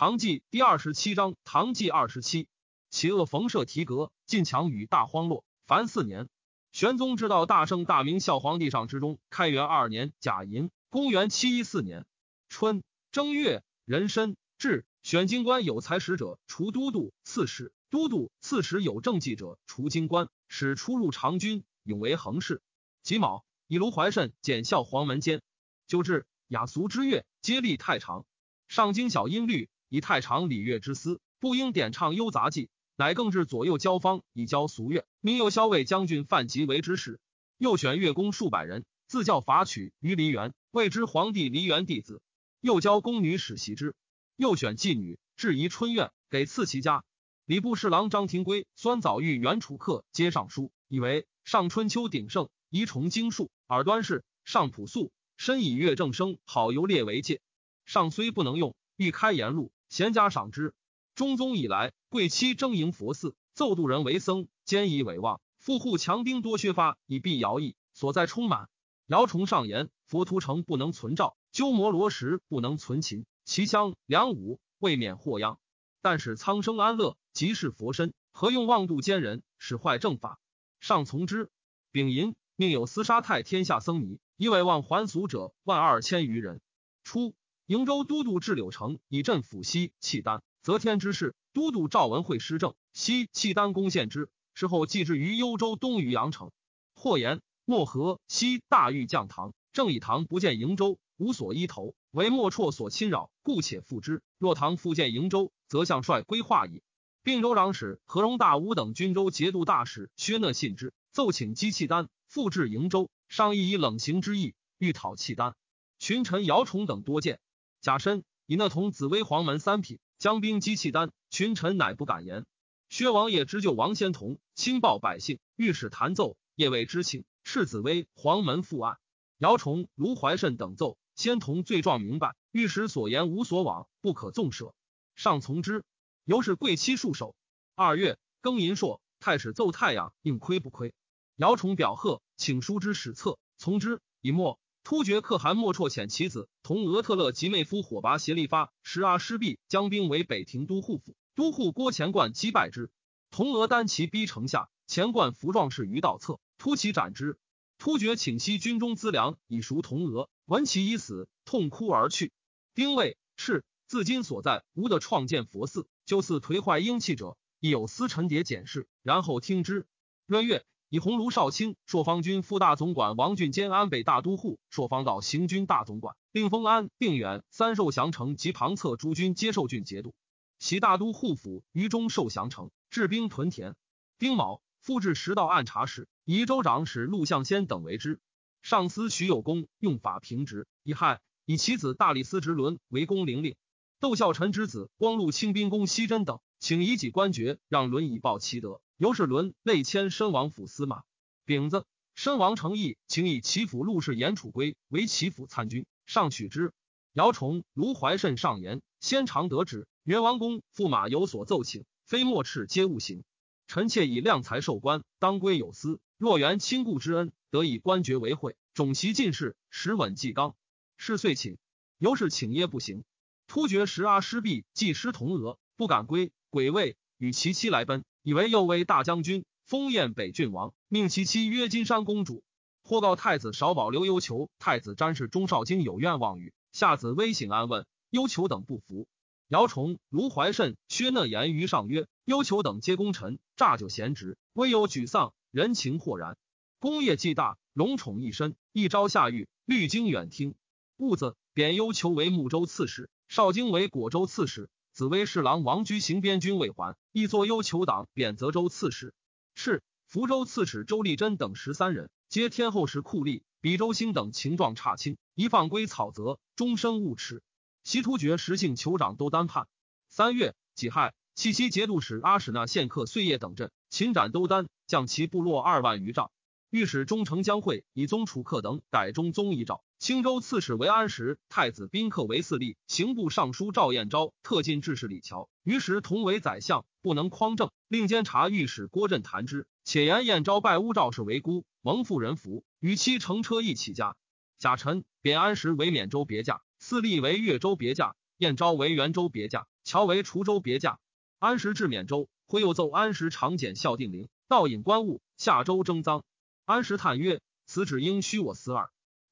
唐纪第二十七章，唐纪二十七，其恶冯舍提格，晋强与大荒落。凡四年，玄宗之道大圣大明孝皇帝上之中，开元二年甲寅，公元七一四年春正月壬申，至选京官有才使者，除都督、刺史；都督、刺史有政绩者，除京官，使出入长军，永为恒事。己卯，以卢怀慎检校黄门监，就至雅俗之乐，皆立太常。上京小音律。以太常礼乐之思，不应点唱幽杂技，乃更置左右交方，以教俗乐。民又骁卫将军范吉为之事，又选乐工数百人，自教法曲于梨园，谓之皇帝梨园弟子。又教宫女使习之，又选妓女，置宜春院，给赐其家。礼部侍郎张廷圭、酸枣玉、袁楚客皆上书，以为上春秋鼎盛，宜崇经术，耳端氏上朴素，身以乐正声，好游猎为戒。上虽不能用，欲开言路。贤家赏之。中宗以来，贵戚征营佛寺，奏度人为僧，兼以伪望。富户强兵多削发，以避徭役。所在充满。姚崇上言：佛图城不能存照，鸠摩罗什不能存秦。其乡梁武未免祸殃。但使苍生安乐，即是佛身，何用妄度奸人，使坏正法？上从之。丙寅，命有厮杀太天下僧尼，以伪望还俗者万二千余人。初。瀛州都督至柳城，以镇抚西契丹。则天之事，都督赵文会施政，西契丹攻陷之。事后寄至于幽州东于阳城。或言漠河西大狱将唐，正以唐不见瀛州，无所依投，为莫绰所侵扰，故且复之。若唐复见瀛州，则相帅归化矣。并州长史何荣大武等军州节度大使薛讷信之，奏请击契丹，复至瀛州，商议以冷刑之意，欲讨契丹。群臣姚崇等多见。贾深以那同紫薇黄门三品将兵击契丹，群臣乃不敢言。薛王爷之救王仙童，亲报百姓，御史弹奏，夜未知情，斥紫薇黄门复案。姚崇、卢怀慎等奏，仙童罪状明白，御史所言无所往，不可纵舍。上从之，由是贵戚束手。二月庚寅朔，太史奏太阳应亏不亏。姚崇表贺，请书之史册，从之以末。突厥可汗莫绰遣其子同俄特勒及妹夫火拔协力发十阿失毕将兵为北庭都护府，都护郭钱贯击败之。同俄单骑逼城下，钱贯服壮士于道侧，突其斩之。突厥请息军中资粮以赎同俄，闻其已死，痛哭而去。丁未，是自今所在无得创建佛寺，就似颓坏英气者，亦有司臣迭检视，然后听之。闰月。以鸿胪少卿、朔方军副大总管王俊兼安北大都护、朔方道行军大总管，令封安、定远三受降城及旁侧诸军接受郡节度。袭大都护府于中受降城，治兵屯田。丁卯，复置十道按察使，以州长史陆象先等为之。上司徐有功用法平直，以害以其子大理司直伦为公陵令。窦孝臣之子光禄清兵公西真等，请以己官爵让伦以报其德。由是伦内迁身王府司马，丙子，身王承义，请以齐府陆氏严楚归为齐府参军，上取之。姚崇、卢怀慎上言，先常得旨，元王公驸马有所奏请，非莫斥皆勿行。臣妾以量才受官，当归有司。若缘亲故之恩，得以官爵为惠，种其进士，实稳纪纲。是遂请，由是请耶不行。突厥时阿失毕，既失同俄，不敢归，鬼位与其妻来奔。以为右为大将军，封燕北郡王，命其妻曰金山公主。或告太子少保刘幽求，太子詹事钟少京有愿望语，下子微醒安问，幽求等不服。姚崇、卢怀慎、薛讷言于上曰：幽求等皆功臣，诈就贤侄，微有沮丧，人情豁然。功业既大，荣宠一身，一朝下狱，虑经远听。兀子贬幽求为睦州刺史，少京为果州刺史。紫薇侍郎王居行边军未还，亦作幽求党贬泽州刺史。是福州刺史周立贞等十三人，皆天后时酷吏。比周兴等情状差轻，一放归草泽，终生勿齿。西突厥实姓酋长都单叛。三月己亥，契西节度使阿史那献客岁夜等镇，擒斩都丹，将其部落二万余丈。御史中丞江会以宗楚客等改中宗遗诏。青州刺史为安石，太子宾客为四立，刑部尚书赵彦昭特进制事李峤，于时同为宰相，不能匡正，令监察御史郭振弹之，且言彦昭拜乌赵氏为姑，蒙妇人服，与妻乘车一起家。贾臣贬安石为缅州别驾，四立为越州别驾，彦昭为元州别驾，乔为滁州别驾。安石至缅州，会又奏安石长简孝定陵，盗引官物，下州征赃。安石叹曰：“此只应虚我思耳。”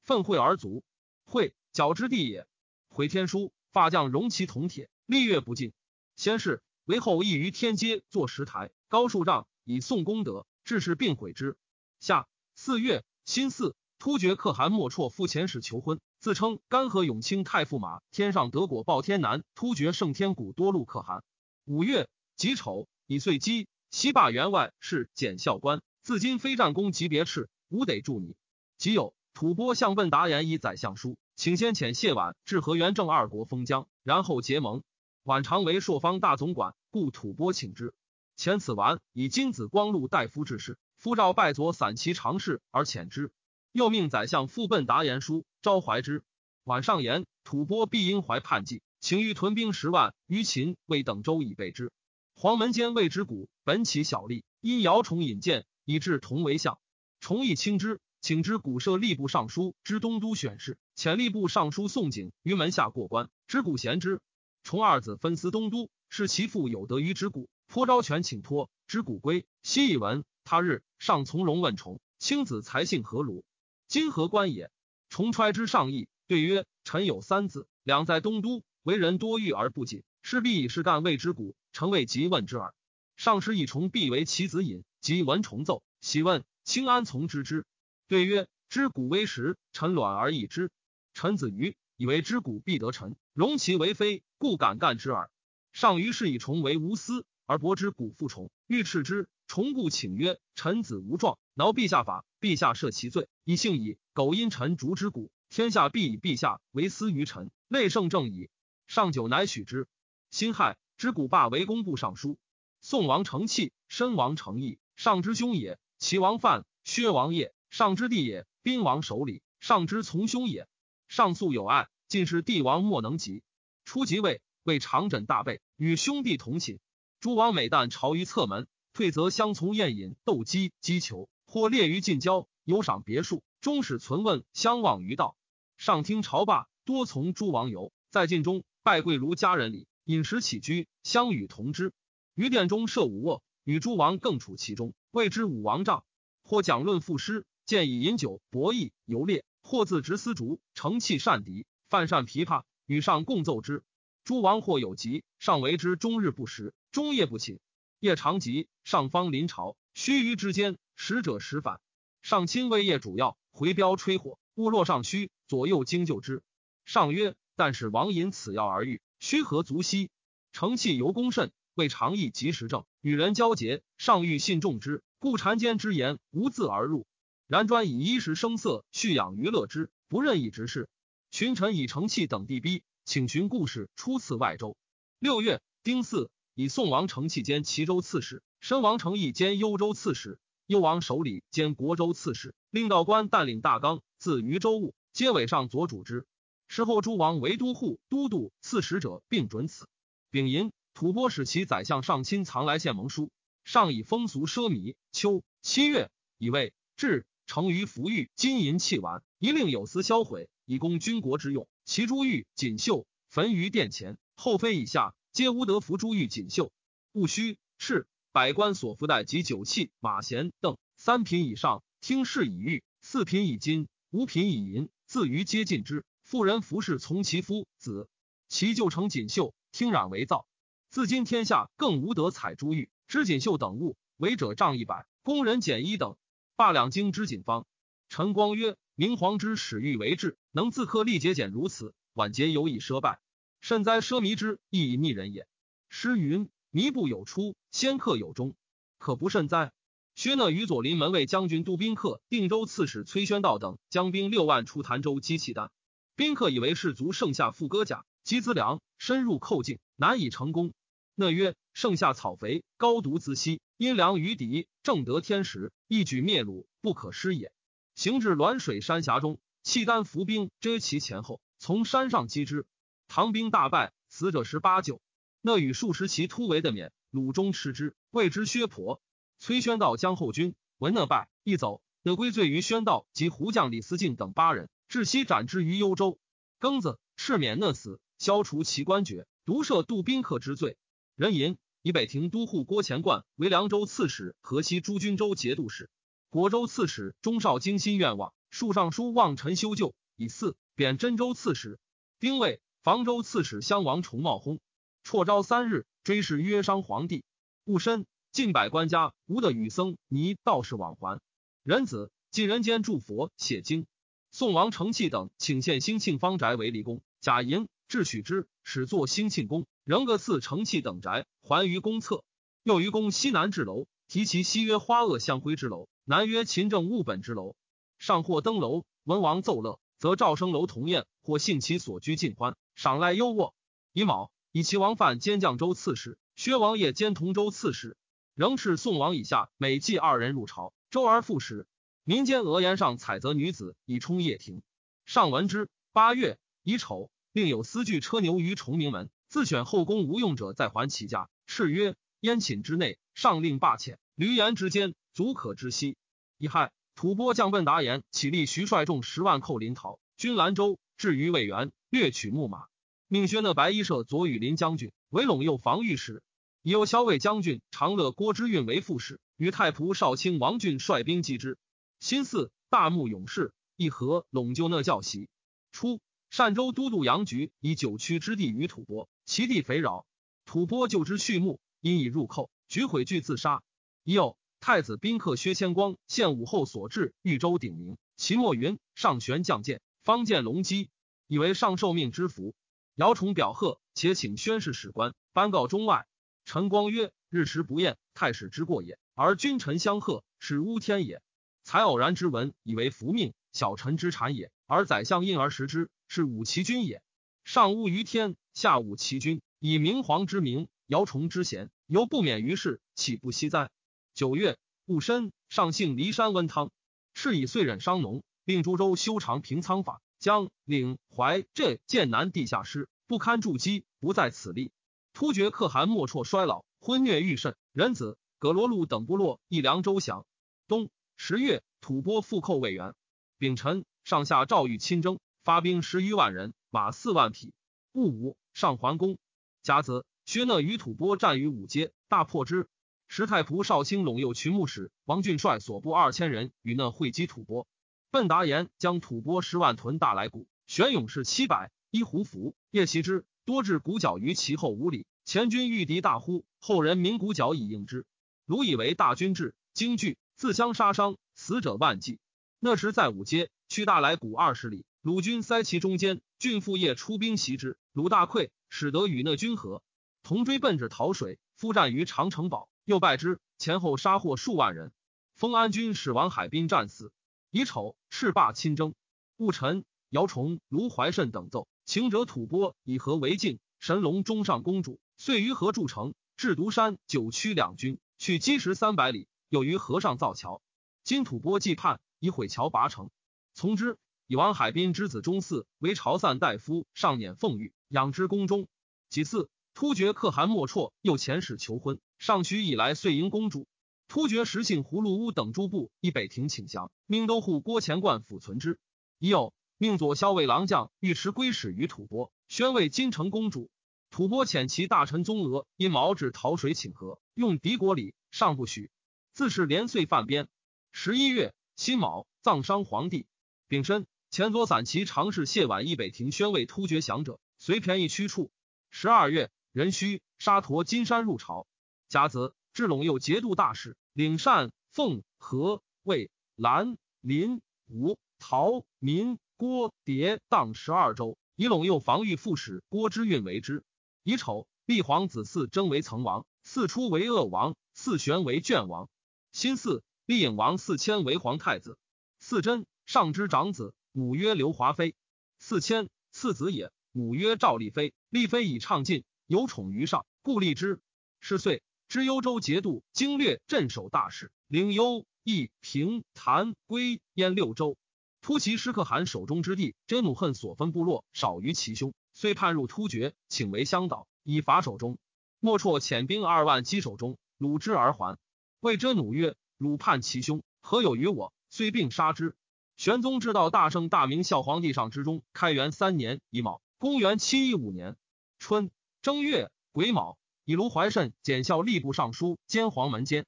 愤会而卒。会矫之地也。回天书，发将容其铜铁，历月不尽。先是为后亦于天阶作石台，高数丈，以颂功德，致使并毁之。下四月辛巳，突厥可汗莫绰赴前使求婚，自称干河永清太傅马天上德果报天南突厥圣天古多禄可汗。五月己丑，以岁基西坝员外是检校官，自今非战功级别斥，吾得助你。即有吐蕃向问达言以宰相书，请先遣谢婉至河源正二国封疆，然后结盟。婉常为朔方大总管，故吐蕃请之。遣此完，以金子光禄大夫致仕，夫诏拜左散骑常侍而遣之。又命宰相复奔达言书，招怀之。晚上言吐蕃必因怀叛计。请欲屯兵十万于秦，为等州以备之。黄门监谓之谷本起小吏，因姚崇引荐，以致同为相。崇亦轻之，请知古设吏部尚书之东都选事，遣吏部尚书宋景于门下过关。知古贤之，崇二子分司东都，是其父有德于之古，颇招权请托。知古归，昔以闻。他日上从容问崇：卿子才性何如？今何官也？崇揣之上意，对曰：臣有三子，两在东都。为人多欲而不谨，势必以是干谓之古，臣未及问之耳。上师以重必为其子隐，即闻重奏，喜问卿安从之之？对曰：知古微时，臣卵而易之。臣子愚，以为知古必得臣，容其为非，故敢干之耳。上于是以重为无私，而博之古复重，欲斥之。重故请曰：臣子无状，挠陛下法，陛下赦其罪，以幸矣。苟因臣逐之古，天下必以陛下为私于臣，内圣正矣。上九乃许之。辛亥，知古罢为工部尚书。宋王承器，申王承义，上之兄也；齐王范，薛王业，上之弟也；宾王守礼，上之从兄也。上素有爱，尽是帝王莫能及。初即位，为长枕大被，与兄弟同寝。诸王每旦朝于侧门，退则相从宴饮、斗鸡、击球，或列于近郊，有赏别墅，终始存问相望于道。上听朝罢，多从诸王游，在晋中。拜贵如家人礼，饮食起居相与同之。于殿中设五卧，与诸王更处其中，谓之武王帐。或讲论赋诗，见以饮酒博弈游猎；或自执丝竹，乘器善笛，犯善琵琶，与上共奏之。诸王或有疾，上为之终日不食，终夜不寝。夜长疾，上方临朝，须臾之间，使者使返。上亲为夜主要，回镖吹火，勿落上虚，左右惊救之。上曰。但使王饮此药而愈，虚何足惜？承气尤功甚，为常意及时正，与人交结，上欲信重之，故谗间之言无自而入。然专以衣食声色蓄养娱乐之，不任意直事。群臣以承气等地逼，请寻故事出次外州。六月丁巳，以宋王成器兼齐州刺史，申王成义兼幽州刺史，幽王守礼兼国州刺史，令道官带领大纲自渝州务，皆委上左主之。事后，诸王为都护、都督、刺史者，并准此。丙寅，吐蕃使其宰相上亲藏来献盟书，上以风俗奢靡。秋七月，以为至，成于服玉金银器玩，一令有司销毁，以供军国之用。其珠玉锦绣焚于殿前，后妃以下皆无得服珠玉锦绣。戊戌，敕百官所服带及酒器、马衔等三品以上，听事以玉；四品以金，五品以银，自于皆禁之。妇人服饰从其夫子，其旧成锦绣，听染为造。自今天下更无得采珠玉、织锦绣等物，为者杖一百，工人减一等。罢两京之锦方。陈光曰：明皇之始欲为治，能自克力节俭如此，晚节犹以奢败，甚哉奢靡之，亦以逆人也。诗云：靡不有出，先克有终，可不甚哉？薛讷与左邻门卫将军杜宾客、定州刺史崔宣道等将兵六万出潭州击契丹。宾客以为士卒盛夏复割甲，积资粮，深入寇境，难以成功。讷曰：盛夏草肥，高毒自息，阴凉于敌，正得天时，一举灭鲁，不可失也。行至滦水山峡中，契丹伏兵遮其前后，从山上击之。唐兵大败，死者十八九。那与数十骑突围的免，鲁中吃之，谓之薛婆。崔宣道将后军闻那败，一走，得归罪于宣道及胡将李思敬等八人。至夕斩之于幽州，庚子，赤免那死，消除其官爵，独赦杜宾客之罪。人吟以北庭都护郭乾冠为凉州刺史，河西诸军州节度使。国州刺史钟绍精心愿望，树上书望臣修旧，以四贬真州刺史。丁未，房州刺史襄王重茂薨。辍朝三日，追谥曰商皇帝。戊申，近百官家无的与僧尼道士往还。仁子晋人间祝佛写经。宋王承器等请献兴庆方宅为离宫。贾莹智许之，始作兴庆宫，仍各赐承器等宅，还于宫侧。又于宫西南至楼，题其西曰花萼相辉之楼，南曰勤政务本之楼。上或登楼，文王奏乐，则赵生楼同宴，或幸其所居尽欢，赏赖优渥。乙卯，以齐王范兼绛州刺史，薛王爷兼同州刺史，仍是宋王以下每祭二人入朝，周而复始。民间讹言上采择女子以充掖庭。上闻之。八月乙丑，另有私具车牛于崇明门，自选后宫无用者，再还其家。敕曰：燕寝之内，上令罢遣。闾阎之间，足可知悉。乙亥，吐蕃将奔达言起立，徐率众十万寇临洮，军兰州，至于魏源，掠取木马，命宣的白衣社左羽林将军为陇右防御使，已有骁卫将军长乐郭之运为副使，与太仆少卿王俊率兵击之。新四大牧勇士议和陇就那教习。初，单州都督杨局以九曲之地于吐蕃，其地肥饶，吐蕃就之畜牧，因以入寇，举毁惧自杀。已有太子宾客薛谦光献武后所至豫州鼎名，其末云上旋将剑，方见龙基，以为上受命之福。姚崇表贺，且请宣誓史官颁告中外。陈光曰：日食不厌，太史之过也，而君臣相贺，是乌天也。才偶然之闻，以为福命，小臣之产也。而宰相因而食之，是武其君也。上巫于天，下武其君，以明皇之名，摇崇之贤，犹不免于世，岂不惜哉？九月戊申，上幸骊山温汤，是以遂忍商农，令诸州修长平仓法，将领淮镇剑南地下师不堪筑基，不在此立。突厥可汗莫绰衰老，昏虐愈甚，人子葛罗禄等部落一凉州降。冬。十月，吐蕃复寇魏源。丙辰，上下诏谕亲征，发兵十余万人，马四万匹。戊午，上桓公。甲子，薛讷与吐蕃战于五街，大破之。时太仆少卿陇右群牧使王俊率所部二千人与讷会击吐蕃。奔达言将吐蕃十万屯大来谷，玄勇士七百，一胡服，夜袭之，多至鼓角于其后五里。前军遇敌大呼，后人鸣鼓角以应之。鲁以为大军至，惊惧。自相杀伤，死者万计。那时在五街，去大来谷二十里，鲁军塞其中间。郡父夜出兵袭之，鲁大溃，使得与那军合，同追奔至桃水，夫战于长城堡，又败之，前后杀获数万人。封安军使王海滨战死。乙丑，赤霸亲征。戊辰，姚崇、卢怀慎等奏，秦者吐蕃以和为境。神龙中上公主，遂于河筑城，至独山九曲两军，去积石三百里。有于河上造桥，今吐蕃既叛，以毁桥拔城。从之，以王海滨之子中嗣为朝散大夫，上辇凤玉，养之宫中。其次，突厥可汗莫绰又遣使求婚，上许以来遂迎公主。突厥石信葫芦屋等诸部以北庭请降，命都护郭前冠抚存之。已有命左骁卫郎将尉迟归使于吐蕃，宣慰金城公主。吐蕃遣其大臣宗俄因毛至桃水请和，用敌国礼，上不许。自是连岁犯边。十一月辛卯，葬商皇帝。丙申，前左散骑常侍谢婉义北庭宣慰突厥降者，随便宜驱处。十二月壬戌，沙陀金山入朝。甲子，至陇右节度大使，领善、凤、和、魏、兰、林、吴、陶、民、郭、蝶当十二州，以陇右防御副使郭之运为之。乙丑，立皇子嗣征为曾王，嗣出为鄂王，嗣玄为卷王。新四，立颖王四千为皇太子。嗣真，上之长子，母曰刘华妃。四千，次子也，母曰赵丽妃。丽妃以畅进，有宠于上，故立之。是岁，知幽州节度经略镇守大使，领幽、益、平、潭、归、燕六州。突骑师可汗手中之地，真怒恨所分部落少于其兄，遂叛入突厥，请为乡导，以伐守中。莫绰遣兵二万击手中，虏之而还。谓遮弩曰：“汝叛其兄，何有于我？”遂并杀之。玄宗至道大圣大明孝皇帝上之中，开元三年乙卯，公元七一五年春正月癸卯，以卢怀慎检校吏部尚书兼黄门监。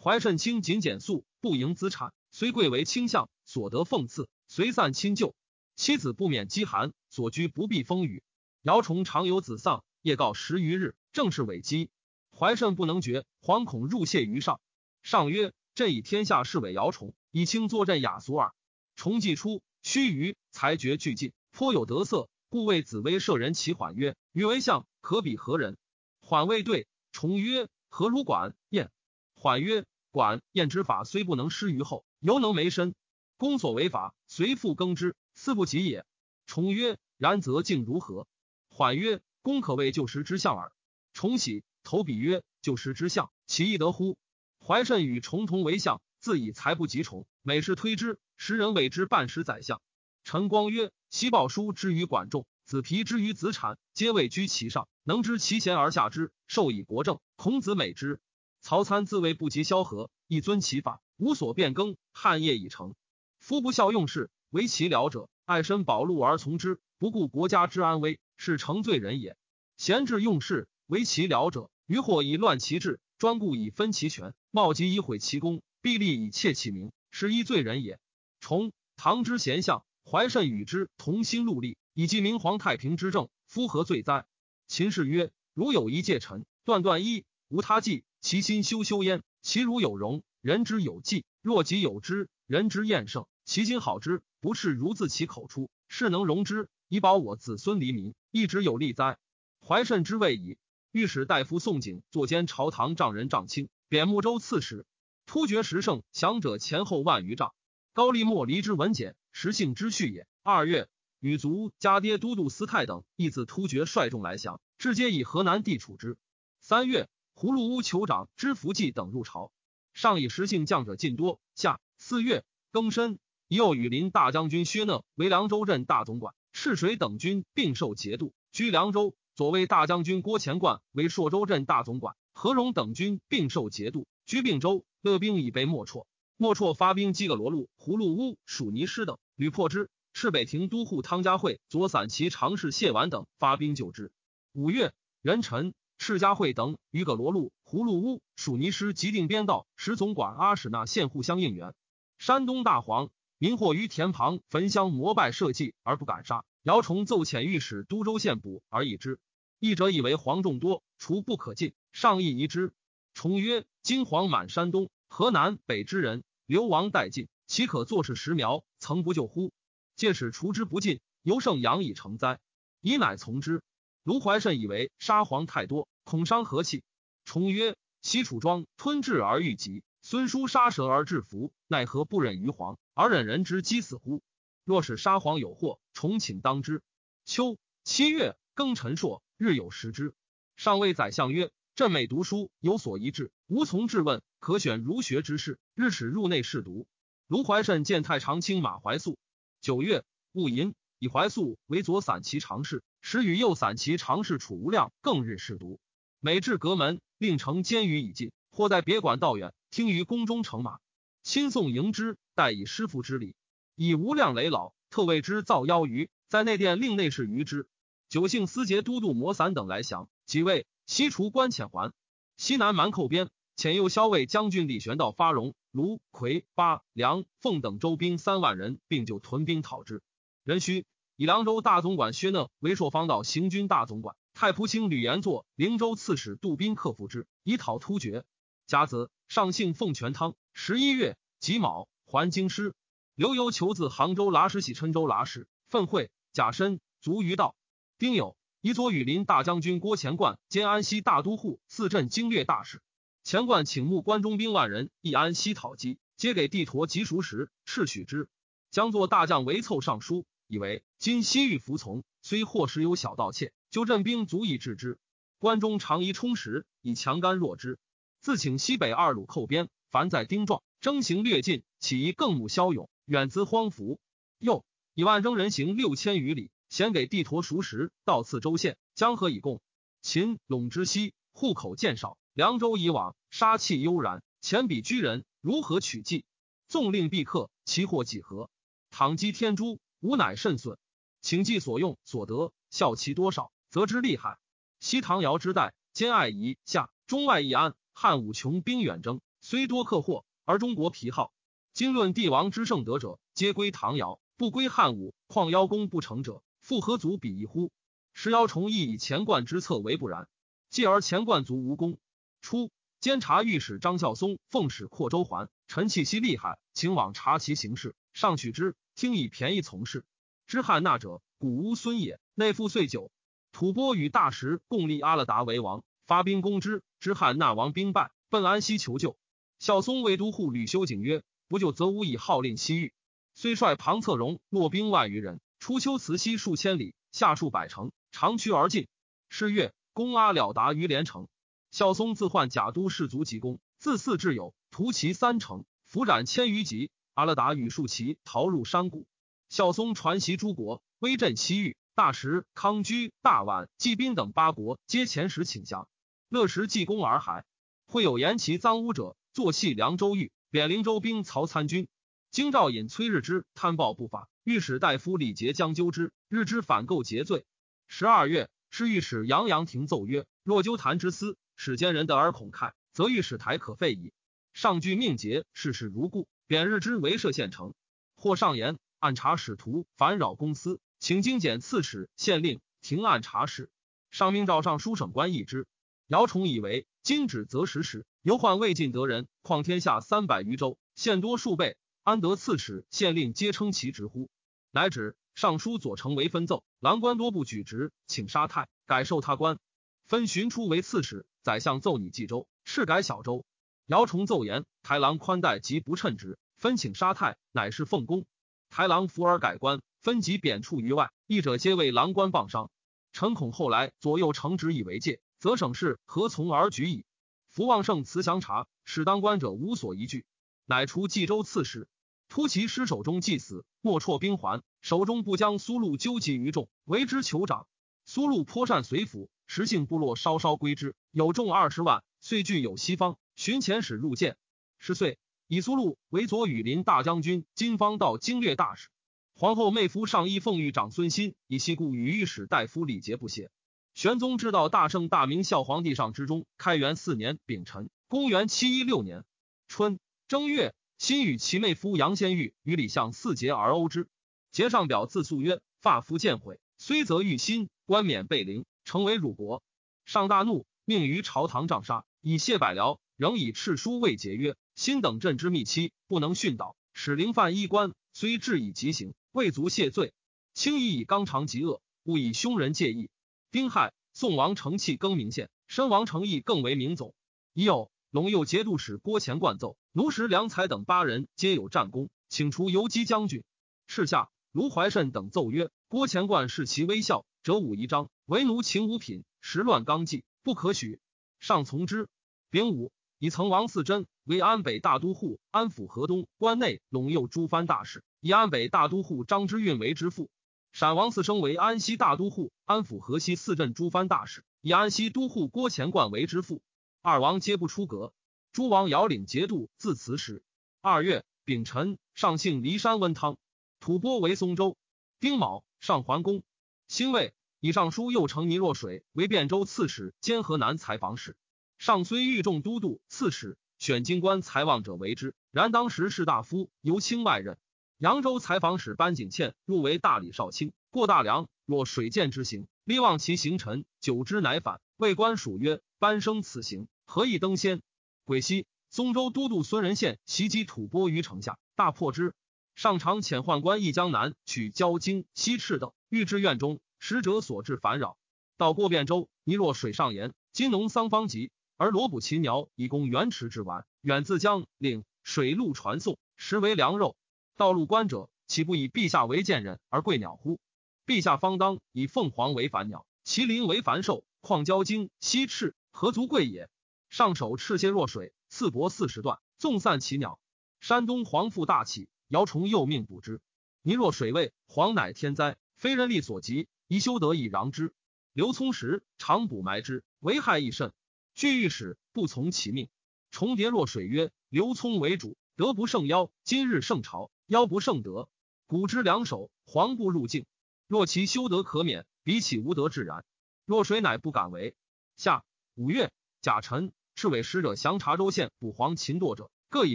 怀慎清谨简素，不营资产，虽贵为卿相，所得奉赐，随散亲旧。妻子不免饥寒，所居不避风雨。姚崇常有子丧，夜告十余日，正是尾饥。怀慎不能决，惶恐入谢于上。上曰：“朕以天下事委姚崇，以卿坐镇雅俗耳。”崇既出，须臾才觉俱尽，颇有得色，故谓紫薇舍人其缓曰：“予为相，可比何人？”缓未对，崇曰：“何如管晏？”缓曰。管晏之法虽不能施于后，犹能没身。公所为法，随复更之，似不及也。重曰：然则竟如何？缓曰：公可谓旧时之相耳。重喜，投笔曰：旧时之相，其易得乎？怀慎与重同为相，自以才不及宠，每事推之，时人谓之半时宰相。陈光曰：其鲍叔之于管仲，子皮之于子产，皆位居其上，能知其贤而下之，授以国政。孔子美之。曹参自谓不及萧何，亦遵其法，无所变更。汉业已成。夫不孝用事，为其僚者，爱身保禄而从之，不顾国家之安危，是成罪人也。贤治用事，为其僚者，于或以乱其志，专顾以分其权，冒疾以毁其功，必立以窃其名，是一罪人也。崇唐之贤相，怀慎与之同心戮力，以及明皇太平之政，夫何罪哉？秦氏曰：如有一介臣，断断一，无他计。其心修修焉，其如有容，人之有计；若己有之，人之厌胜。其心好之，不是如自其口出，是能容之，以保我子孙黎民，一直有利哉？怀慎之谓矣。御史大夫宋景坐监朝堂丈人丈卿，贬睦州刺史。突厥十胜降者前后万余丈。高丽莫离之文简，实姓之序也。二月，羽族家爹都督司泰等亦自突厥率众来降，至皆以河南地处之。三月。葫芦屋酋长知福记等入朝，上以实姓将者尽多。下四月庚申，又与林大将军薛讷为凉州镇大总管，赤水等军并受节度，居凉州。左卫大将军郭乾冠为朔州镇大总管，何荣等军并受节度，居并州。勒兵以被莫绰，莫绰发兵击葛罗路、葫芦屋、蜀泥师等，屡破之。赤北庭都护汤家会左散骑常侍谢完等发兵救之。五月壬辰。赤家会等与葛罗路、葫芦屋、蜀泥师即定边道，使总管阿史那县互相应援。山东大黄民或于田旁焚香膜拜社稷而不敢杀。姚崇奏遣御史都州县捕而已之。一者以为黄众多，除不可进，上意疑之。崇曰：今黄满山东、河南北之人，流亡殆尽，岂可坐视石苗，曾不救乎？借使除之不尽，犹胜养以成灾。以乃从之。卢怀慎以为沙皇太多。恐伤和气，重曰：“西楚庄吞智而欲疾，孙叔杀蛇而制服，奈何不忍于黄，而忍人之饥死乎？若是沙皇有祸，重请当之。”秋七月庚辰朔，日有食之。上谓宰相曰：“朕每读书有所一志，无从质问，可选儒学之士，日使入内试读。”卢怀慎见太常卿马怀素。九月戊寅，以怀素为左散骑常侍，时与右散骑常侍楚无量更日试读。每至阁门，令乘监舆已尽，或在别馆道远，听于宫中乘马，亲送迎之，待以师父之礼。以无量累老，特为之造邀舆，在内殿令内侍舆之。九姓司节都督摩散等来降，即位，西除关遣还。西南蛮寇边，遣右骁卫将军李玄道发荣、卢、葵、巴、梁、凤等州兵三万人，并就屯兵讨之。壬戌，以凉州大总管薛讷为朔方道行军大总管。太仆卿吕延作灵州刺史杜宾克服之，以讨突厥。甲子，上幸奉全汤。十一月己卯，还京师。刘由求自杭州剌史喜郴州剌史，奋会甲申，卒于道。丁酉，以左羽林大将军郭乾冠兼安西大都护、四镇经略大使。乾冠请募关中兵万人，以安西讨击，皆给帝陀及熟时，敕许之。将作大将为凑上书，以为今西域服从，虽或时有小盗窃。就镇兵足以制之，关中常宜充实，以强干弱之。自请西北二鲁寇边，凡在丁壮，征行略尽，起义更慕骁勇，远兹荒服。又以万征人行六千余里，咸给地陀熟食，到次州县，江河以供。秦陇之西，户口渐少，凉州以往，杀气悠然。前比居人如何取计？纵令必克，其祸几何？倘击天诛，吾乃甚损。请计所用所得，效其多少？则之厉害。西唐尧之代，兼爱夷夏中外易安。汉武穷兵远征，虽多克获，而中国疲耗。今论帝王之盛德者，皆归唐尧，不归汉武。况邀功不成者，复何足比一乎？石瑶崇亦以钱冠之策为不然。继而钱冠卒无功。初，监察御史张孝松奉使扩州还，陈气息厉害，请往察其行事，上取之，听以便宜从事。知汉纳者，古乌孙也。内附岁久，吐蕃与大食共立阿勒达为王，发兵攻之。知汉纳王兵败，奔安西求救。孝松为都护吕修景曰：“不救，则无以号令西域。”虽率庞策荣落兵万余人，初秋辞西数千里，下数百城，长驱而进。是月。攻阿了达于连城，孝松自患甲都士卒急攻，自四至有屠其三城，俘斩千余级。阿勒达与数骑逃入山谷。孝松传檄诸国，威震西域。大石、康居、大宛、纪宾等八国皆前时请降。乐时济公而还，会有言其赃污者，坐系凉州狱，贬灵州兵曹参军。京兆尹崔日之贪暴不法，御史大夫李节将纠之，日之反构节罪。十二月。是御史杨阳廷奏曰：“若纠谈之私，使奸人得而恐慨，则御史台可废矣。”上具命节，事事如故，贬日之为摄县丞。或上言按察使徒烦扰公司，请精简刺史、县令、停案查事。上命诏上书省官议之。姚崇以为今止则实时，犹患未尽得人，况天下三百余州，县多数倍，安得刺史、县令皆称其职乎？乃止。尚书左丞为分奏，郎官多不举职，请杀太，改授他官。分寻出为刺史，宰相奏拟冀州，敕改小州。姚崇奏言：台郎宽待及不称职，分请杀太，乃是奉公。台郎服而改官，分即贬黜于外，义者皆为郎官谤伤。臣恐后来左右承职以为戒，则省事何从而举矣？福旺盛辞祥察，使当官者无所依据，乃除冀州刺史。突其尸首中祭死，莫辍兵还，手中不将苏禄纠集于众，为之酋长。苏禄颇善随府，时姓部落稍稍归之，有众二十万，遂具有西方寻遣使入见。十岁，以苏禄为左羽林大将军、金方道经略大使。皇后妹夫上衣奉御长孙欣，以西故与御史大夫礼节不协。玄宗知道大圣大明孝皇帝上之中，开元四年丙辰，公元七一六年春正月。心与其妹夫杨先玉与李相四节而殴之，节上表自诉曰：“发夫见毁，虽则欲心，冠冕被凌，成为辱国。”上大怒，命于朝堂杖杀，以谢百僚。仍以敕书未节曰：“心等朕之密期，不能训导，使灵犯衣冠，虽治以极刑，未足谢罪。轻以以刚肠极恶，勿以凶人介意。”丁亥，宋王承器更名县，申王承义更为明总。已有陇右节度使郭乾冠奏。奴石良才等八人皆有战功，请除游击将军。赤下卢怀慎等奏曰：“郭乾冠视其微笑，折武仪章，为奴情无品，时乱纲纪，不可许。”上从之。丙午，以曾王嗣珍为安北大都护、安抚河东、关内、陇右诸藩大使，以安北大都护张之运为之父。陕王嗣生为安西大都护、安抚河西四镇诸藩大使，以安西都护郭乾冠为之父。二王皆不出阁。诸王遥领节度，自此始。二月丙辰，上幸骊山温汤，吐蕃为松州。丁卯，上桓公。辛未，以上书右丞倪若水为汴州刺史兼河南采访使。上虽御众都督、刺史，选京官才望者为之，然当时士大夫由清外任。扬州采访使班景倩入为大理少卿，过大梁，若水剑之行，力望其行臣，久之乃反。谓官属曰：“班生此行，何以登仙？”癸西，松州都督孙仁宪袭击吐蕃于城下，大破之。上长遣宦官诣江南，取交京、西赤等，欲至院中，使者所致烦扰。到过汴州，泥若水上言：今农桑方急，而罗卜禽鸟以供原池之丸，远自江岭水陆传送，实为良肉。道路观者，岂不以陛下为贱人而贵鸟乎？陛下方当以凤凰为凡鸟，麒麟为凡兽，况交京、西赤何足贵也？上手赤蝎若水，刺帛四十段，纵散其鸟。山东黄父大起，姚崇又命捕之。泥若水位，黄乃天灾，非人力所及，宜修得以攘之。刘聪时常捕埋之，危害亦甚。据御史不从其命。重叠若水曰：“刘聪为主，德不胜妖；今日胜朝，妖不胜德。古之两手，黄不入境。若其修德可免，彼岂无德自然？若谁乃不敢为。下五月，甲辰，赤尾使者降察州县捕黄秦堕者，各以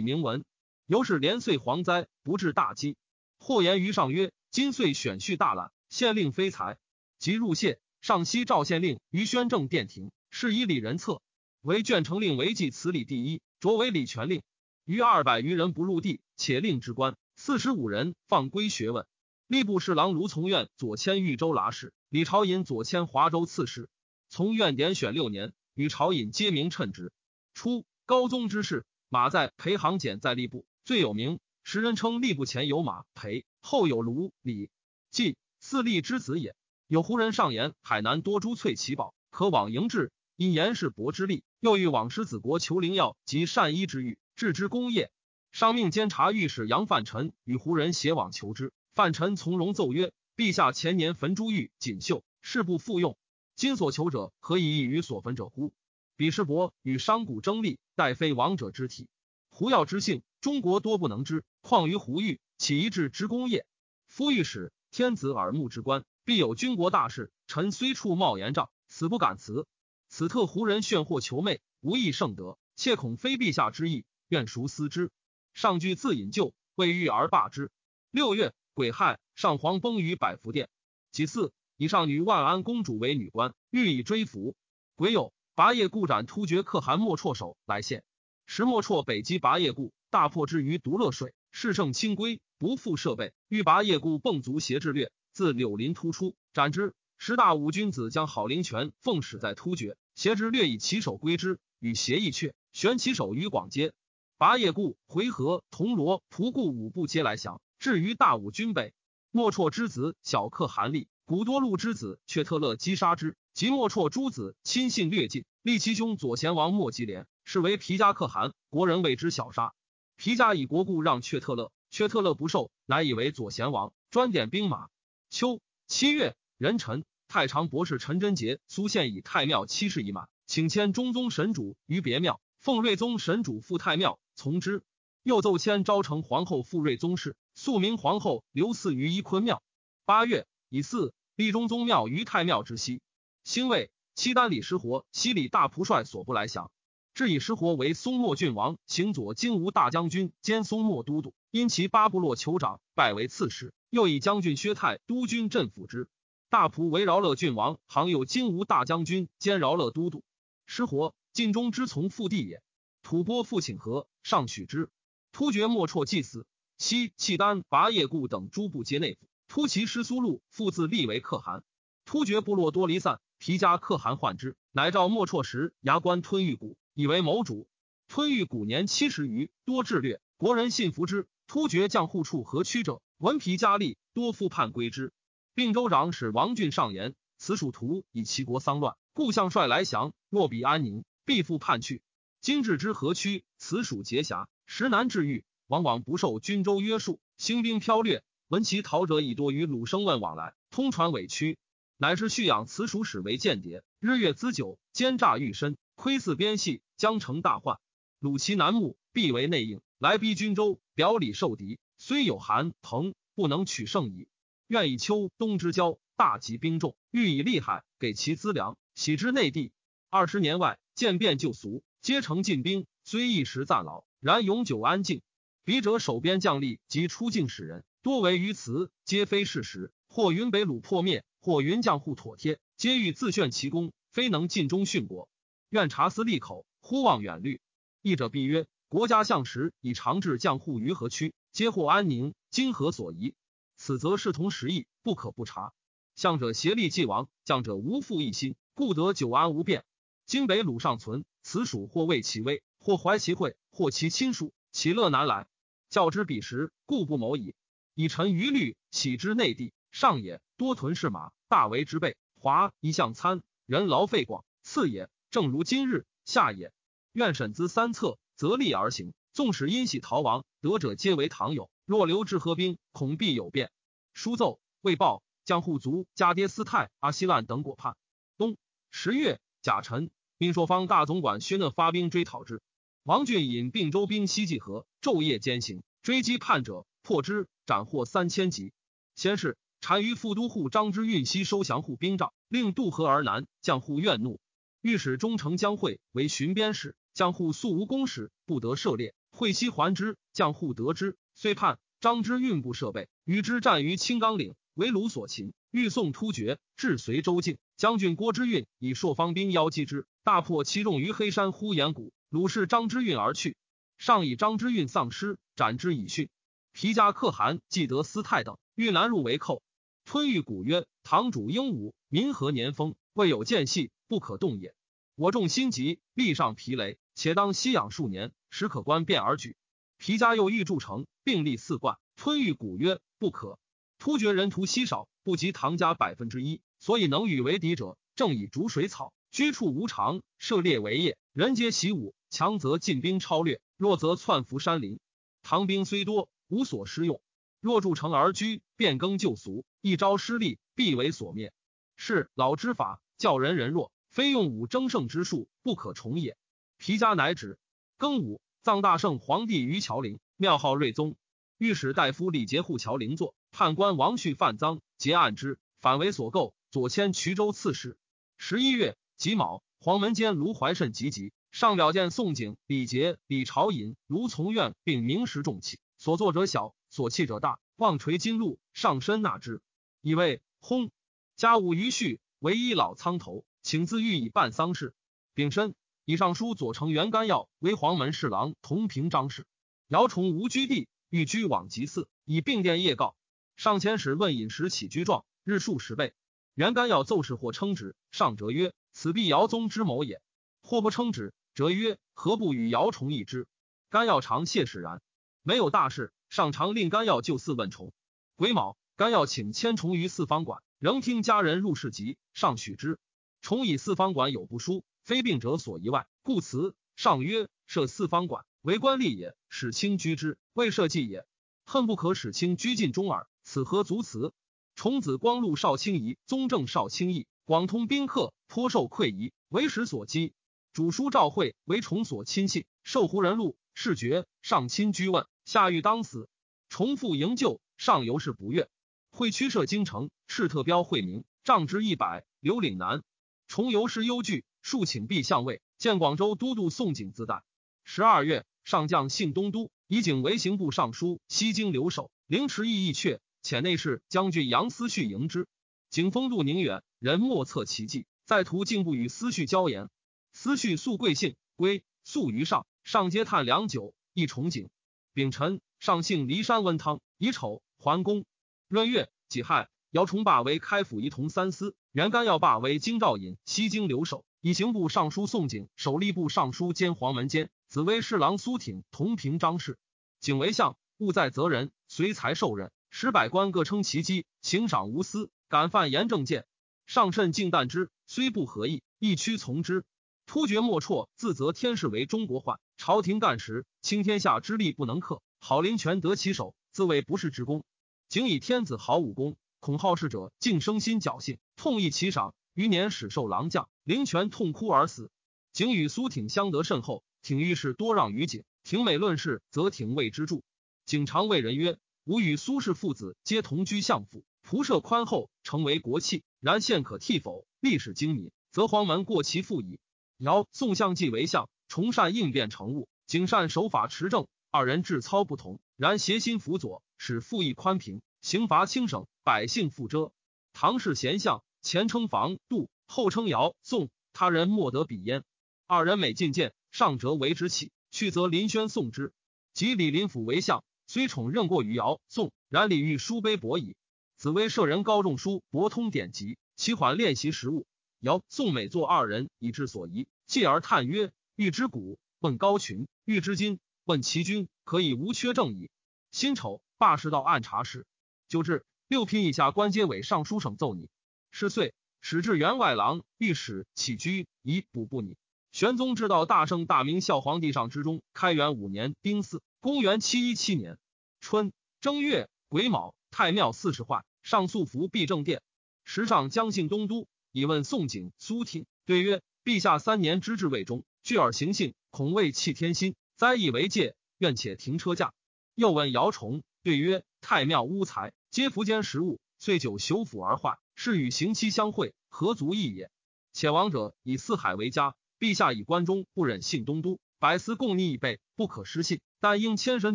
名文。由是连岁蝗灾，不至大饥。或言于上曰：今岁选序大懒，县令非才。即入谢，上西赵县令于宣政殿庭，是以礼人策，为卷城令为记此礼第一，擢为礼权令。余二百余人不入地，且令之官四十五人放归学问。吏部侍郎卢从愿左迁豫州剌史，李朝隐左迁华州刺史。从愿点选六年，与朝隐皆名称职。初，高宗之事，马在裴行简在吏部最有名，时人称吏部前有马裴，后有卢李，即四吏之子也。有胡人上言，海南多珠翠奇宝，可往营治。因言是伯之力，又欲往狮子国求灵药及善医之欲。置之功业，上命监察御史杨范臣与胡人携往求之。范臣从容奏曰：“陛下前年焚珠玉锦绣，事不复用。今所求者，何以异于所焚者乎？彼师伯与商贾争利，待非王者之体。胡药之性，中国多不能知，况于胡玉，岂一治之功业？夫御史，天子耳目之官，必有军国大事。臣虽处冒言障，死不敢辞。此特胡人炫惑求媚，无益圣德，切恐非陛下之意。”愿孰思之？上惧自引咎，未遇而罢之。六月，癸亥，上皇崩于百福殿。其次，以上女万安公主为女官，欲以追服。癸酉，拔叶固斩突厥可汗莫绰首来献。时莫绰北击拔叶固，大破之于独乐水，势胜清归，不复设备。欲拔叶固蹦足挟至略，自柳林突出，斩之。十大武君子将郝灵泉奉使在突厥，挟之略以其手归之，与协议阙，悬其手于广街。拔叶固、回纥、铜锣、仆固五部皆来降，至于大武军北，莫绰之子小克韩立、古多禄之子却特勒击杀之，及莫绰诸子亲信略尽，立其兄左贤王莫吉连，是为皮加可汗，国人谓之小杀。皮加以国故让却特勒，却特勒不受，乃以为左贤王，专点兵马。秋七月，壬辰，太常博士陈贞节苏县以太庙七十一满，请迁中宗神主于别庙，奉睿宗神主赴太庙。从之，又奏迁昭成皇后傅睿宗室，肃明皇后留祀于伊坤庙。八月，以祀立中宗庙于太庙之西。兴未，契丹李师活西里大仆帅所不来降，至以师活为松漠郡王，行左金吾大将军兼松漠都督，因其八部落酋长，拜为刺史。又以将军薛泰督军镇抚之。大仆为饶乐郡王，行有金吾大将军兼饶乐都督。师活晋中之从父弟也。吐蕃复请和，上许之。突厥莫绰祭祀，西契丹、拔叶固等诸部皆内附。突骑师苏禄复自立为可汗。突厥部落多离散，皮加可汗患之，乃召莫绰时牙关吞玉骨，以为谋主。吞玉骨年七十余，多智略，国人信服之。突厥将户处何屈者，闻皮加利，多复叛归之。并州长使王俊上言：此属图以齐国丧乱，故相率来降。若彼安宁，必复叛去。今至之河曲，此属节辖，时难治愈，往往不受军州约束，兴兵飘掠。闻其逃者已多于鲁生问往来，通传委屈，乃是蓄养此属使为间谍，日月资久，奸诈愈深，窥伺边隙，将成大患。鲁其南牧，必为内应，来逼军州，表里受敌，虽有韩彭，不能取胜矣。愿以秋冬之交，大集兵众，欲以利害，给其资粮，喜之内地。二十年外，渐变旧俗。皆成进兵，虽一时暂劳，然永久安静。笔者守边将吏及出境使人，多为于此，皆非事实。或云北虏破灭，或云将户妥帖，皆欲自炫其功，非能尽忠殉国。愿察思利口，忽望远虑。译者必曰：国家相时以长治将户于何区，皆获安宁，今何所疑？此则视同时意，不可不察。相者协力既亡，将者无复一心，故得久安无变。今北鲁尚存。此属或畏其威，或怀其惠，或其亲疏，其乐难来。较之彼时，故不谋矣。以臣愚虑，岂知内地上也多屯士马，大为之备。华一向参，人劳费广。次也，正如今日下也。愿审资三策，择利而行。纵使因喜逃亡，得者皆为唐友。若留至河兵，恐必有变。书奏未报，将户族加爹斯泰、阿希烂等果叛。冬十月甲辰。兵朔方大总管薛讷发兵追讨之，王俊引并州兵西济河，昼夜兼行，追击叛者，破之，斩获三千级。先是，单于副都护张之运西收降护兵帐，令渡河而南。将护怨怒，御史忠诚将会为巡边使，将护素无公使，不得涉猎。会西还之，将护得之，遂叛。张之运部设备，与之战于青冈岭，为鲁所擒。欲送突厥，至随州境。将军郭之运以朔方兵邀击之，大破其众于黑山呼延谷。鲁氏张之运而去，上以张之运丧失，斩之以训。皮家可汗既得司泰等，欲南入为寇。吞玉古曰：“堂主英武，民和年丰，未有间隙，不可动也。我众心急，力上疲累，且当息养数年，时可观变而举。”皮家又欲筑城，并立四冠。吞玉古曰：“不可。突厥人徒稀少，不及唐家百分之一，所以能与为敌者，正以逐水草，居处无常，涉猎为业，人皆习武。强则进兵超略，弱则窜伏山林。唐兵虽多，无所施用。”若筑城而居，变更旧俗，一朝失利，必为所灭。是老之法，教人人弱，非用武争胜之术，不可重也。皮家乃止。庚午，葬大圣皇帝于乔陵，庙号睿宗。御史大夫李节护乔陵坐，判官王旭犯赃，结案之，反为所构。左迁衢州刺史。十一月己卯，黄门监卢怀慎及吉上表见宋景、李节、李朝隐、卢从愿，并明时重器，所作者小。所弃者大，望垂金禄，上身纳之，以为轰。家务余绪，唯一老苍头，请自欲以办丧事。丙申，以上书左丞袁干耀为黄门侍郎，同平章事。姚崇无居地，欲居往吉寺，以并殿谒告。上前使问饮食起居状，日数十倍。袁干耀奏事或称旨，上折曰：“此必姚宗之谋也。”或不称旨，折曰：“何不与姚崇议之？”干耀常谢使然，没有大事。上常令甘耀就寺问崇。癸卯，甘耀请千虫于四方馆，仍听家人入室集，上许之。崇以四方馆有不书，非病者所宜外，故辞。上曰：设四方馆为官吏也，使卿居之，未设计也。恨不可使卿居尽中耳，此何足辞？崇子光禄少卿仪，宗正少卿义，广通宾客，颇受馈仪，为时所讥。主书赵惠为崇所亲信，受胡人禄，事爵，上亲居问。下狱当死，重复营救，上游是不悦。会驱射京城，赤特标惠明，杖之一百。刘岭南，重游是忧惧，数请陛相位，见广州都督宋景自带。十二月，上将信东都，以景为刑部尚书，西京留守，凌迟意义阙，遣内侍将军杨思绪迎之。景风度宁远，人莫测其迹，在途竟不与思绪交言。思绪素贵姓，归宿于上，上皆叹良久，亦重景。丙辰，上幸骊山温汤。乙丑，桓公。闰月己亥，姚崇霸为开府仪同三司，袁干耀霸为京兆尹、西京留守，以刑部尚书宋景、守吏部尚书兼黄门监，紫薇侍郎苏挺同平章事。景为相，务在责人，随才受任，使百官各称其机，行赏无私，敢犯严正谏。上甚敬惮之，虽不合意，亦屈从之。突厥莫辍，自责天士为中国患。朝廷干时，倾天下之力不能克。郝林权得其手，自谓不是之功。仅以天子好武功，恐好事者竟生心侥幸，痛议其赏。余年始受狼将，林权痛哭而死。景与苏挺相得甚厚，挺遇事多让于景。挺美论事，则挺为之助。景常谓人曰：“吾与苏氏父子皆同居相府，仆射宽厚，成为国器。然现可替否？历史精敏，则黄门过其父矣。”尧宋相继为相。崇善应变成务，景善守法持政，二人志操不同，然协心辅佐，使赋役宽平，刑罚轻省，百姓富遮。唐氏贤相，前称房杜，后称尧宋，他人莫得比焉。二人每进谏，上则为之起，去则林轩送之。及李林甫为相，虽宠任过于尧宋，然李欲书卑薄矣。紫薇舍人高仲书博通典籍，其缓练习实务。尧宋美作二人，以之所疑，继而叹曰。欲知古，问高群；欲知今，问齐君。可以无缺正矣。辛丑，罢士道按察使。就至六品以下官皆委尚书省奏拟。是岁，始至员外郎、御史起居，以补不拟。玄宗至道大圣大明孝皇帝上之中，开元五年丁巳，公元七一七年春正月癸卯，太庙四十换，上素服必正殿。时上将信东都，以问宋景、苏听，对曰：陛下三年之治未终。据而行信，恐未弃天心，灾以为戒，愿且停车驾。又问姚崇，对曰：太庙屋财皆福间食物，遂久朽腐而坏，是与刑期相会，何足异也？且王者以四海为家，陛下以关中不忍信东都，百司共逆以备，不可失信。但应迁神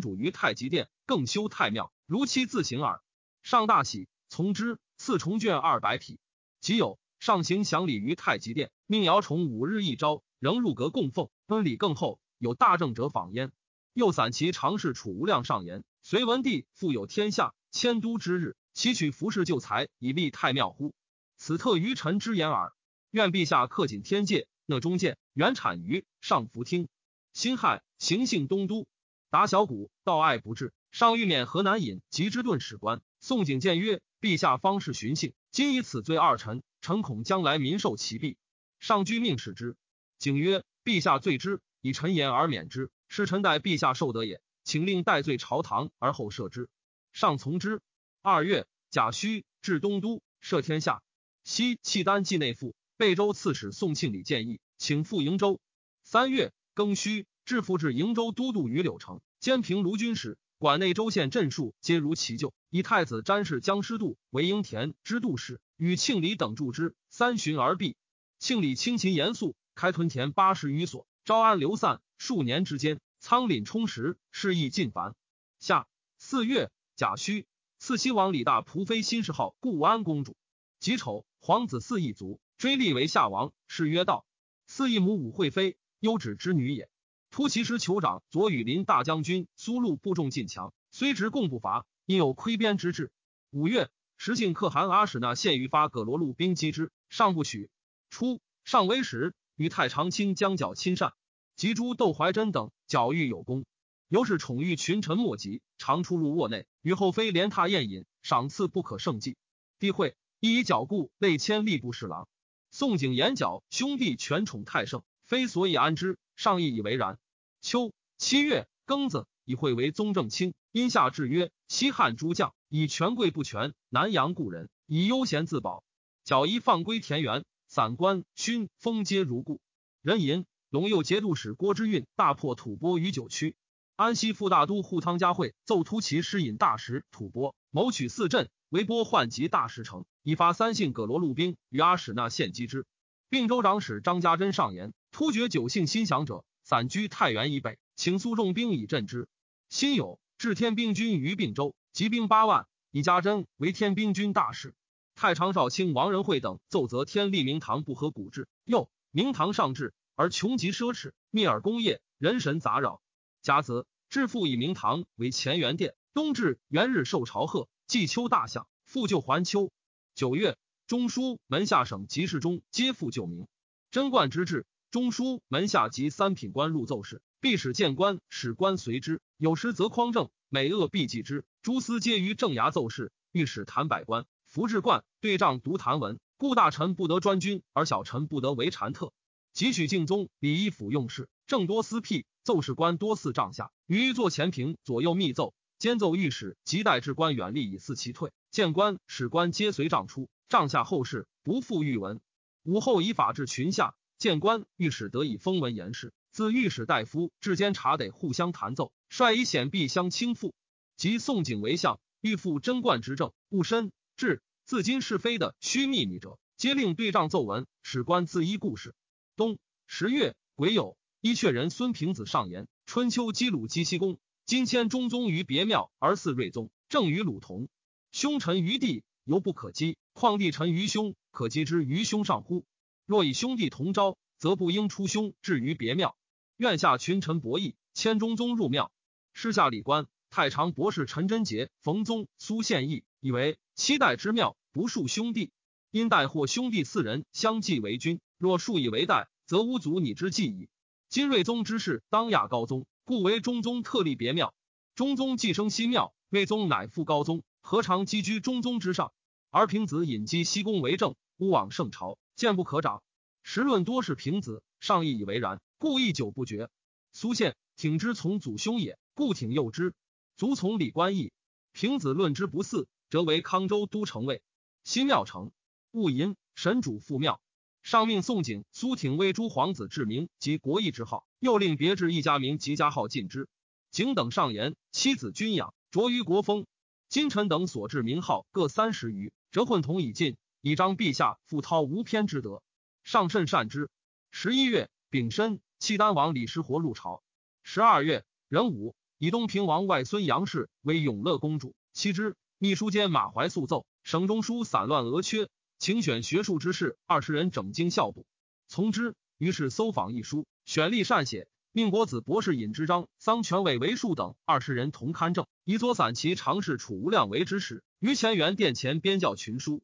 主于太极殿，更修太庙，如期自行耳。上大喜，从之。赐重卷二百匹。即有上行享礼于太极殿，命姚崇五日一朝，仍入阁供奉，恩礼更厚。有大政者访焉。又散其常侍楚无量上言：隋文帝富有天下，迁都之日，其取服饰旧财以立太庙乎？此特于臣之言耳。愿陛下恪谨天戒，讷中见，原产于上福听。辛亥，行幸东都，达小谷，道爱不至。上欲免河南尹及之顿史官。宋景谏曰：“陛下方是寻幸，今以此罪二臣，臣恐将来民受其弊。”上居命使之。景曰：“陛下罪之，以臣言而免之。”是臣待陛下受得也，请令代罪朝堂而后赦之。上从之。二月，贾诩至东都，赦天下。西契丹冀内附，贝州刺史宋庆礼建议，请赴瀛州。三月，庚戌，致复至瀛州都督于柳城，兼平卢军使，管内州县镇戍，皆如其旧。以太子詹事江师度为应田之度使，与庆礼等助之。三旬而毕。庆礼清勤严肃，开屯田八十余所，招安流散。数年之间，仓廪充实，事意尽繁。夏四月，甲戌，赐西王李大仆妃新谥号固安公主。己丑，皇子嗣一族，追立为夏王，谥曰道。嗣一母武惠妃，优指之女也。突骑师酋长左羽林大将军苏禄部众进强，虽执贡不伐，因有窥边之志。五月，时信可汗阿史那献于发葛罗路兵击之，上不许。初，上威时，与太常卿将角亲善。及诸窦怀真等矫育有功，尤是宠遇群臣莫及，常出入卧内，与后妃连榻宴饮，赏赐不可胜计。帝会亦以矫固累迁吏部侍郎。宋景言角兄弟权宠太盛，非所以安之，上亦以为然。秋七月庚子，以会为宗正卿，因下制曰：西汉诸将以权贵不权，南阳故人以悠闲自保，矫一放归田园，散官勋封皆如故。人吟。陇右节度使郭之运大破吐蕃于九曲，安西副大都护汤嘉惠奏突骑师引大石吐蕃，谋取四镇，为波患及大石城，以发三姓葛罗路兵与阿史那献击之。并州长史张家珍上言：突厥九姓心降者，散居太原以北，请苏重兵以镇之。辛酉，置天兵军于并州，集兵八万，以家珍为天兵军大使。太常少卿王仁惠等奏则天立明堂不合古制，又明堂上至。而穷极奢侈，密尔工业，人神杂扰。甲子，致富以明堂为乾元殿。冬至，元日受朝贺，祭秋大象，复旧还秋。九月，中书门下省及事中皆复旧名。贞观之治，中书门下及三品官入奏事，必使谏官，使官随之。有时则匡正，每恶必记之。诸司皆于正衙奏事，御史谭百官，服至冠对仗读谭文，故大臣不得专军，而小臣不得为禅特。汲取敬宗礼仪府用事，正多私辟，奏事官多似帐下，于坐前平左右密奏，兼奏御史即待至官远立以伺其退。谏官史官皆随帐出，帐下后事不复御文。武后以法治群下，谏官御史得以封文言事。自御史大夫至监察得互相弹奏，率以显币相倾覆。及宋景为相，欲复贞观之政，务深至自今是非的虚秘密者，皆令对仗奏文，史官自依故事。冬十月癸酉，伊阙人孙平子上言：春秋击鲁姬西公，今迁中宗于别庙而祀睿宗，正与鲁同。兄臣于地，犹不可击，况弟臣于兄，可击之于兄上乎？若以兄弟同招，则不应出兄至于别庙。愿下群臣博弈，迁中宗入庙。师下礼官太常博士陈贞杰、冯宗、苏献义以为七代之庙不恕兄弟，因代或兄弟四人相继为君。若数以为代，则无足你之计矣。今睿宗之事当亚高宗，故为中宗特立别庙。中宗既生西庙，睿宗乃复高宗，何尝积居中宗之上？而平子引击西宫为政，乌往圣朝，见不可长。时论多是平子，上亦以为然，故亦久不决。苏宪挺之从祖兄也，故挺幼之。卒从李官义。平子论之不嗣，则为康州都城尉。新庙城，戊寅，神主复庙。上命宋景、苏挺为诸皇子治名及国义之号，又令别致一家名及家号进之。景等上言：妻子君养，着于国风。金臣等所制名号各三十余，折混同已尽，以彰陛下复韬无偏之德，上甚善之。十一月丙申，契丹王李师活入朝。十二月壬午，以东平王外孙杨氏为永乐公主。其之秘书监马怀素奏，省中书散乱额缺，请选学术之士二十人整经校补，从之。于是搜访一书，选吏善写，命国子博士尹之章、桑权伟为庶等二十人同刊正，以左散骑常侍楚无量为之使，于乾元殿前编教群书。